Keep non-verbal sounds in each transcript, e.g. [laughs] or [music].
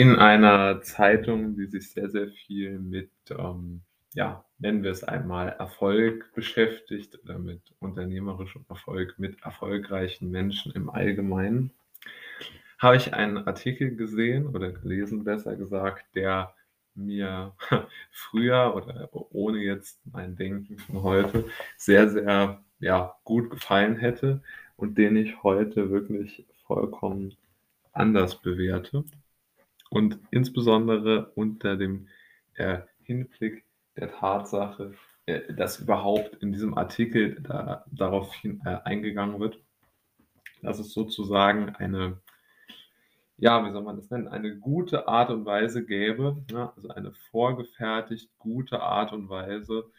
in einer Zeitung, die sich sehr, sehr viel mit, ähm, ja, nennen wir es einmal Erfolg beschäftigt oder mit unternehmerischem Erfolg, mit erfolgreichen Menschen im Allgemeinen, habe ich einen Artikel gesehen oder gelesen, besser gesagt, der mir [laughs] früher oder ohne jetzt mein Denken von heute sehr, sehr ja, gut gefallen hätte und den ich heute wirklich vollkommen anders bewerte. Und insbesondere unter dem äh, Hinblick der Tatsache, äh, dass überhaupt in diesem Artikel da, darauf äh, eingegangen wird, dass es sozusagen eine, ja, wie soll man das nennen, eine gute Art und Weise gäbe, ne? also eine vorgefertigt gute Art und Weise,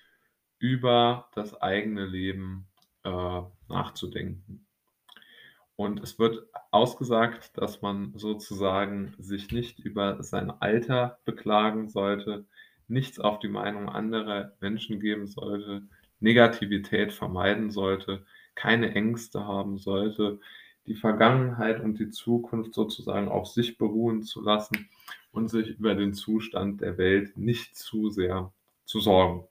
über das eigene Leben äh, nachzudenken. Und es wird ausgesagt, dass man sozusagen sich nicht über sein Alter beklagen sollte, nichts auf die Meinung anderer Menschen geben sollte, Negativität vermeiden sollte, keine Ängste haben sollte, die Vergangenheit und die Zukunft sozusagen auf sich beruhen zu lassen und sich über den Zustand der Welt nicht zu sehr zu sorgen.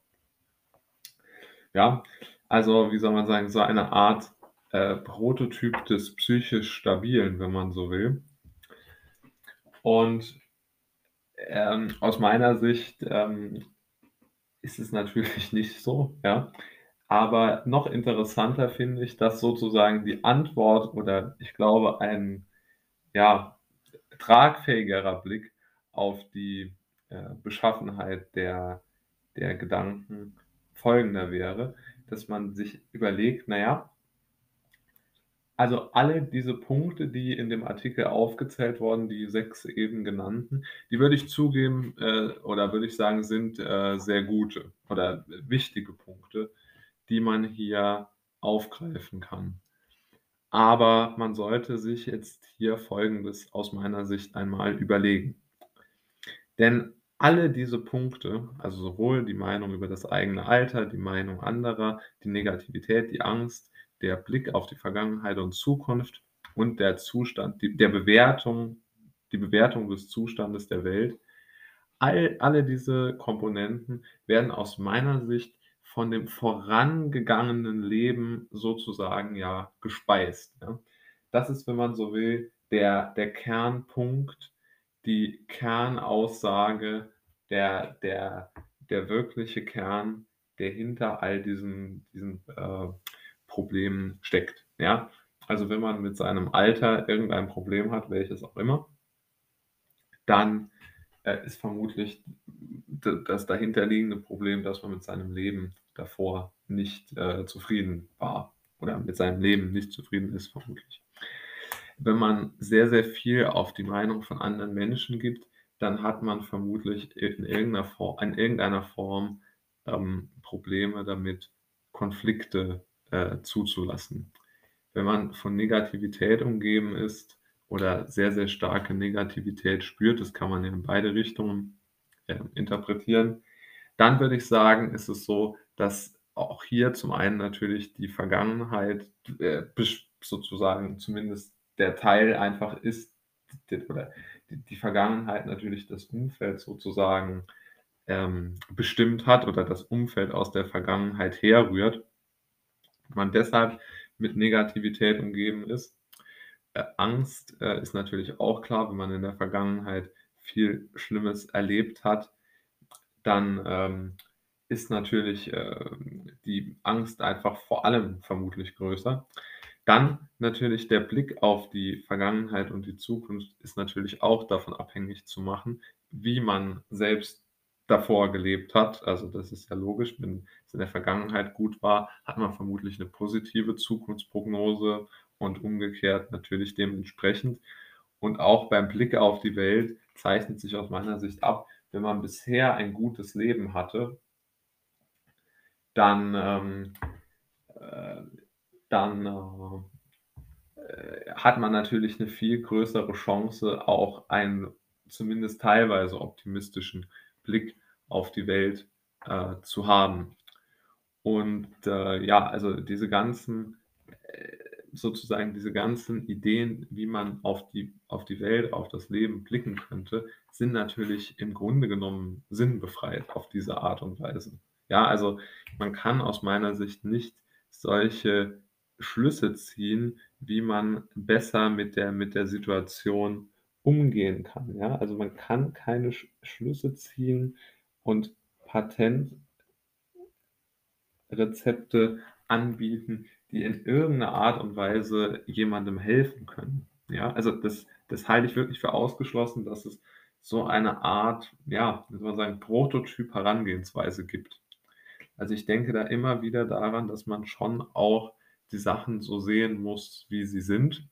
Ja, also wie soll man sagen, so eine Art äh, Prototyp des psychisch Stabilen, wenn man so will. Und ähm, aus meiner Sicht ähm, ist es natürlich [laughs] nicht so, ja. Aber noch interessanter finde ich, dass sozusagen die Antwort oder ich glaube ein ja, tragfähigerer Blick auf die äh, Beschaffenheit der, der Gedanken folgender wäre, dass man sich überlegt, naja, also alle diese Punkte, die in dem Artikel aufgezählt wurden, die sechs eben genannten, die würde ich zugeben äh, oder würde ich sagen, sind äh, sehr gute oder wichtige Punkte, die man hier aufgreifen kann. Aber man sollte sich jetzt hier Folgendes aus meiner Sicht einmal überlegen. Denn alle diese Punkte, also sowohl die Meinung über das eigene Alter, die Meinung anderer, die Negativität, die Angst, der Blick auf die Vergangenheit und Zukunft und der Zustand, die, der Bewertung, die Bewertung des Zustandes der Welt. All, alle diese Komponenten werden aus meiner Sicht von dem vorangegangenen Leben sozusagen ja gespeist. Ja. Das ist, wenn man so will, der, der Kernpunkt, die Kernaussage, der, der, der wirkliche Kern, der hinter all diesen, diesen äh, Problem steckt. Ja? Also wenn man mit seinem Alter irgendein Problem hat, welches auch immer, dann äh, ist vermutlich das dahinterliegende Problem, dass man mit seinem Leben davor nicht äh, zufrieden war oder mit seinem Leben nicht zufrieden ist, vermutlich. Wenn man sehr, sehr viel auf die Meinung von anderen Menschen gibt, dann hat man vermutlich in irgendeiner Form, in irgendeiner Form ähm, Probleme damit, Konflikte äh, zuzulassen. Wenn man von Negativität umgeben ist oder sehr, sehr starke Negativität spürt, das kann man in beide Richtungen äh, interpretieren, dann würde ich sagen, ist es so, dass auch hier zum einen natürlich die Vergangenheit äh, sozusagen zumindest der Teil einfach ist, oder die, die Vergangenheit natürlich das Umfeld sozusagen ähm, bestimmt hat oder das Umfeld aus der Vergangenheit herrührt man deshalb mit Negativität umgeben ist. Äh, Angst äh, ist natürlich auch klar, wenn man in der Vergangenheit viel Schlimmes erlebt hat, dann ähm, ist natürlich äh, die Angst einfach vor allem vermutlich größer. Dann natürlich der Blick auf die Vergangenheit und die Zukunft ist natürlich auch davon abhängig zu machen, wie man selbst davor gelebt hat. Also das ist ja logisch, wenn es in der Vergangenheit gut war, hat man vermutlich eine positive Zukunftsprognose und umgekehrt natürlich dementsprechend. Und auch beim Blick auf die Welt zeichnet sich aus meiner Sicht ab, wenn man bisher ein gutes Leben hatte, dann, ähm, äh, dann äh, hat man natürlich eine viel größere Chance, auch einen zumindest teilweise optimistischen Blick auf die Welt äh, zu haben. Und äh, ja, also diese ganzen, äh, sozusagen diese ganzen Ideen, wie man auf die auf die Welt, auf das Leben blicken könnte, sind natürlich im Grunde genommen sinnbefreit auf diese Art und Weise. Ja, also, man kann aus meiner Sicht nicht solche Schlüsse ziehen, wie man besser mit der mit der Situation umgehen kann, ja? Also, man kann keine Sch Schlüsse ziehen und Patent Rezepte anbieten, die in irgend 'ner Art und Weise jemandem helfen können, ja? Also, das das halte ich wirklich für ausgeschlossen, dass es so eine Art, ja, wie soll man sagen, Prototyp-Herangehensweise gibt. Also, ich denke da immer wieder daran, dass man schon auch die Sachen so sehen muss, wie sie sind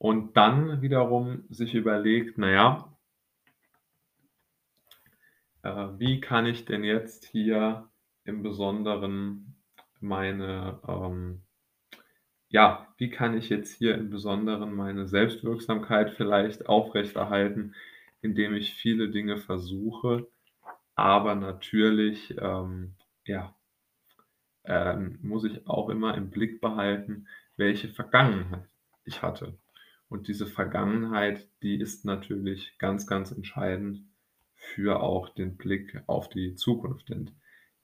und dann wiederum sich überlegt: „Na ja“ „äh, wie kann ich denn jetzt hier im Besonderen meine, ähm ja, wie kann ich jetzt hier im Besonderen meine Selbstwirksamkeit vielleicht aufrechterhalten, indem ich viele Dinge versuche, aber natürlich, ähm, ja, ähm, muss ich auch immer im Blick behalten, welche Vergangenheit ich hatte. Und diese Vergangenheit, die ist natürlich ganz, ganz entscheidend für auch den Blick auf die Zukunft, denn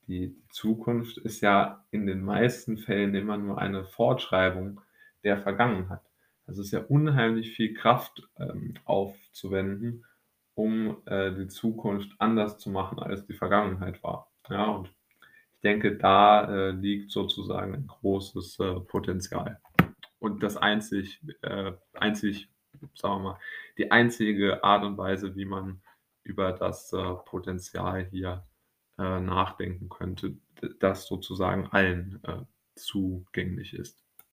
die Zukunft ist ja in den meisten Fällen immer nur eine Fortschreibung der Vergangenheit. Es ist ja unheimlich viel Kraft, ähm, aufzuwenden, um, äh, die Zukunft anders zu machen, als die Vergangenheit war. Ja, und ich denke, da, äh, liegt sozusagen 'n großes, äh, Potenzial. Und das einzig äh, einzig sagen wir mal, die einzige Art und Weise, wie man über das, äh, Potenzial hier, äh, nachdenken könnte, das sozusagen allen, äh, zugänglich ist.